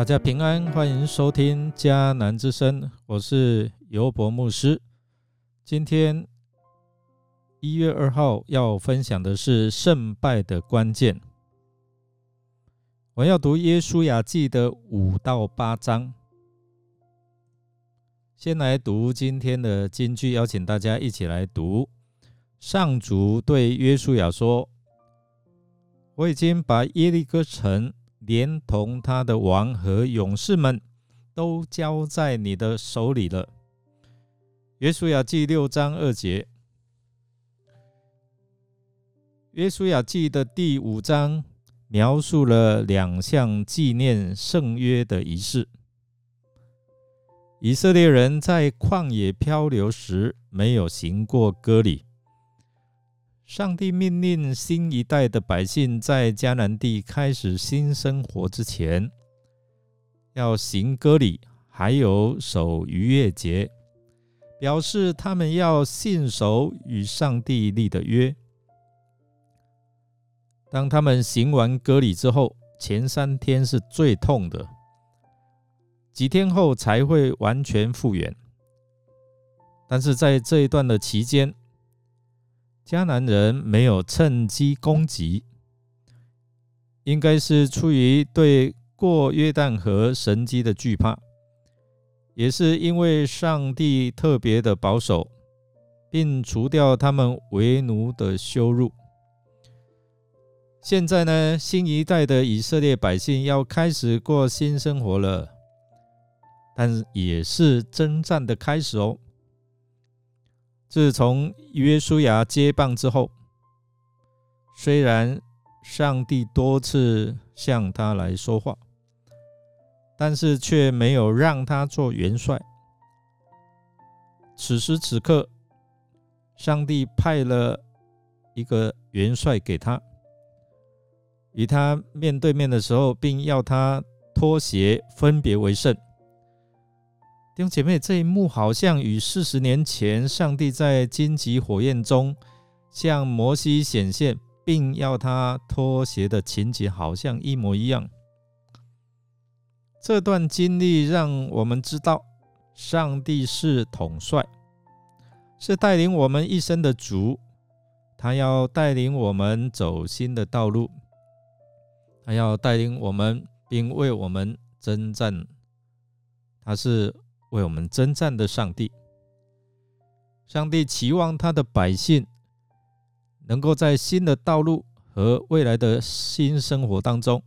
大家平安，欢迎收听迦南之声，我是尤博牧师。今天一月二号要分享的是胜败的关键。我要读耶稣雅记的五到八章。先来读今天的金句，邀请大家一起来读。上主对约书亚说：“我已经把耶利哥城。”连同他的王和勇士们都交在你的手里了。约书亚记六章二节，约书亚记的第五章描述了两项纪念圣约的仪式。以色列人在旷野漂流时没有行过割礼。上帝命令新一代的百姓在迦南地开始新生活之前，要行割礼，还有守逾越节，表示他们要信守与上帝立的约。当他们行完割礼之后，前三天是最痛的，几天后才会完全复原。但是在这一段的期间，迦南人没有趁机攻击，应该是出于对过约旦河神机的惧怕，也是因为上帝特别的保守，并除掉他们为奴的羞辱。现在呢，新一代的以色列百姓要开始过新生活了，但也是征战的开始哦。自从约书亚接棒之后，虽然上帝多次向他来说话，但是却没有让他做元帅。此时此刻，上帝派了一个元帅给他，与他面对面的时候，并要他脱鞋分别为圣。弟兄姐妹，这一幕好像与四十年前上帝在荆棘火焰中向摩西显现，并要他脱鞋的情节好像一模一样。这段经历让我们知道，上帝是统帅，是带领我们一生的主。他要带领我们走新的道路，他要带领我们，并为我们征战。他是。为我们征战的上帝，上帝期望他的百姓能够在新的道路和未来的新生活当中，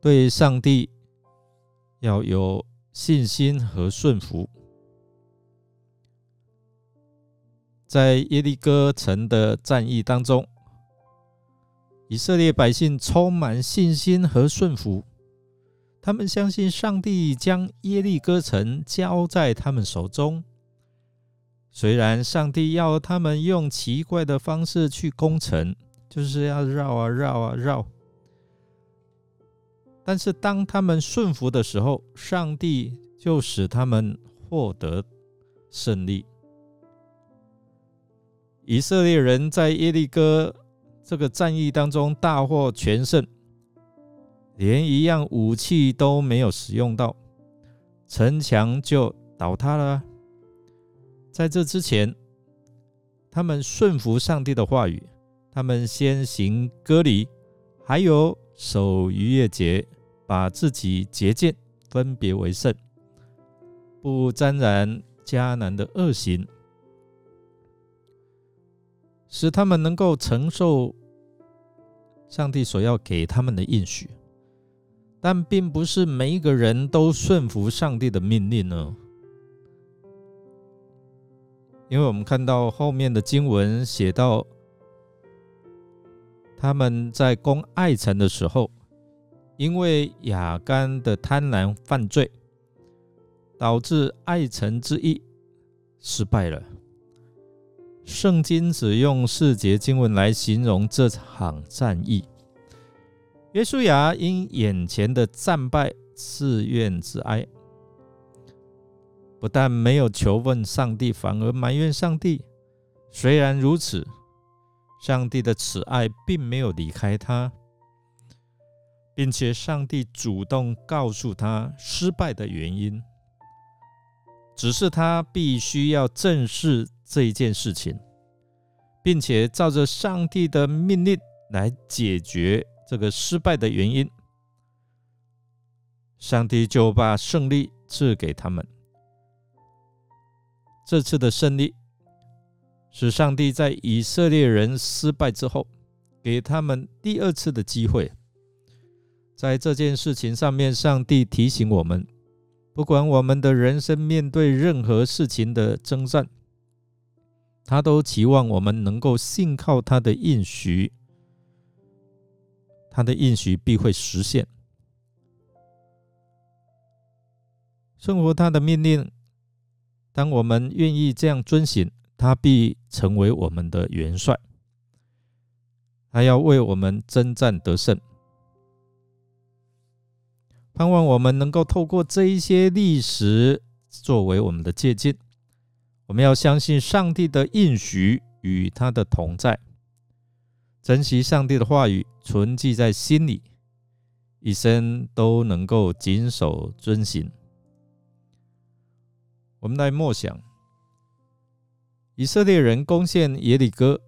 对上帝要有信心和顺服。在耶利哥城的战役当中，以色列百姓充满信心和顺服。他们相信上帝将耶利哥城交在他们手中。虽然上帝要他们用奇怪的方式去攻城，就是要绕啊绕啊绕，但是当他们顺服的时候，上帝就使他们获得胜利。以色列人在耶利哥这个战役当中大获全胜。连一样武器都没有使用到，城墙就倒塌了。在这之前，他们顺服上帝的话语，他们先行割礼，还有守逾越节，把自己洁净，分别为圣，不沾染迦南的恶行，使他们能够承受上帝所要给他们的应许。但并不是每一个人都顺服上帝的命令呢，因为我们看到后面的经文写到，他们在攻爱城的时候，因为亚干的贪婪犯罪，导致爱城之役失败了。圣经只用四节经文来形容这场战役。约书亚因眼前的战败自怨自哀，不但没有求问上帝，反而埋怨上帝。虽然如此，上帝的慈爱并没有离开他。并且上帝主动告诉他失败的原因，只是他必须要正视这一件事情，并且照着上帝的命令来解决这个失败的原因。上帝就把胜利赐给他们。这次的胜利是上帝在以色列人失败之后，给他们第二次的机会。在这件事情上面，上帝提醒我们：不管我们的人生面对任何事情的征战，他都期望我们能够信靠他的应许，他的应许必会实现。顺服他的命令。当我们愿意这样遵行，他必成为我们的元帅，他要为我们征战得胜。盼望我们能够透过这一些历史作为我们的借鉴。我们要相信上帝的应许与他的同在，珍惜上帝的话语，存记在心里，一生都能够谨守遵行。我们来默想，以色列人攻陷耶利哥，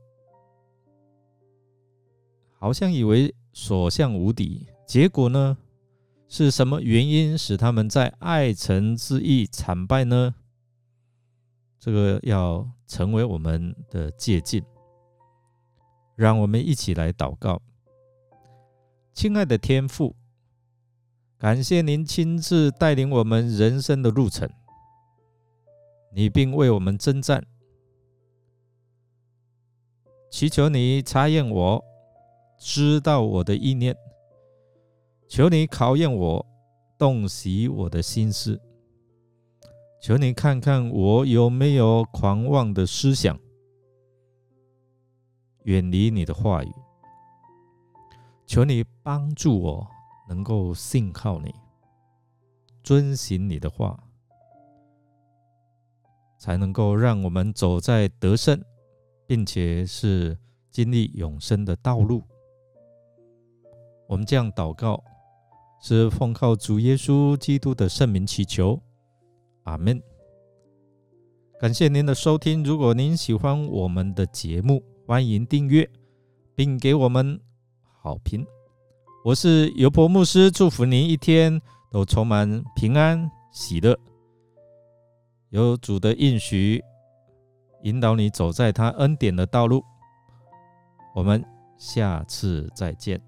好像以为所向无敌。结果呢，是什么原因使他们在爱城之役惨败呢？这个要成为我们的借鉴。让我们一起来祷告，亲爱的天父，感谢您亲自带领我们人生的路程。你并为我们征战，祈求你查验我，知道我的意念，求你考验我，洞悉我的心思，求你看看我有没有狂妄的思想，远离你的话语，求你帮助我能够信靠你，遵行你的话。才能够让我们走在得胜，并且是经历永生的道路。我们这样祷告，是奉靠主耶稣基督的圣名祈求，阿门。感谢您的收听。如果您喜欢我们的节目，欢迎订阅并给我们好评。我是尤伯牧师，祝福您一天都充满平安喜乐。有主的应许，引导你走在他恩典的道路。我们下次再见。